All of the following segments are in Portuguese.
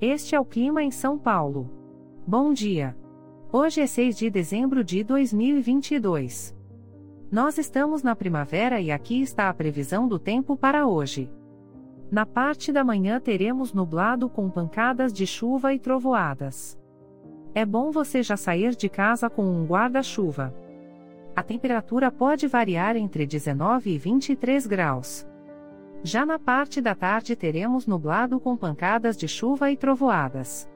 Este é o clima em São Paulo. Bom dia. Hoje é 6 de dezembro de 2022. Nós estamos na primavera e aqui está a previsão do tempo para hoje. Na parte da manhã teremos nublado com pancadas de chuva e trovoadas. É bom você já sair de casa com um guarda-chuva. A temperatura pode variar entre 19 e 23 graus. Já na parte da tarde teremos nublado com pancadas de chuva e trovoadas.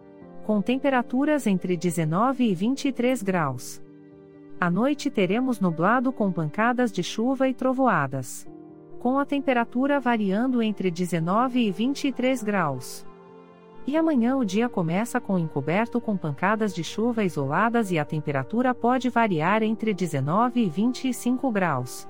Com temperaturas entre 19 e 23 graus. À noite teremos nublado com pancadas de chuva e trovoadas com a temperatura variando entre 19 e 23 graus. E amanhã o dia começa com encoberto com pancadas de chuva isoladas e a temperatura pode variar entre 19 e 25 graus.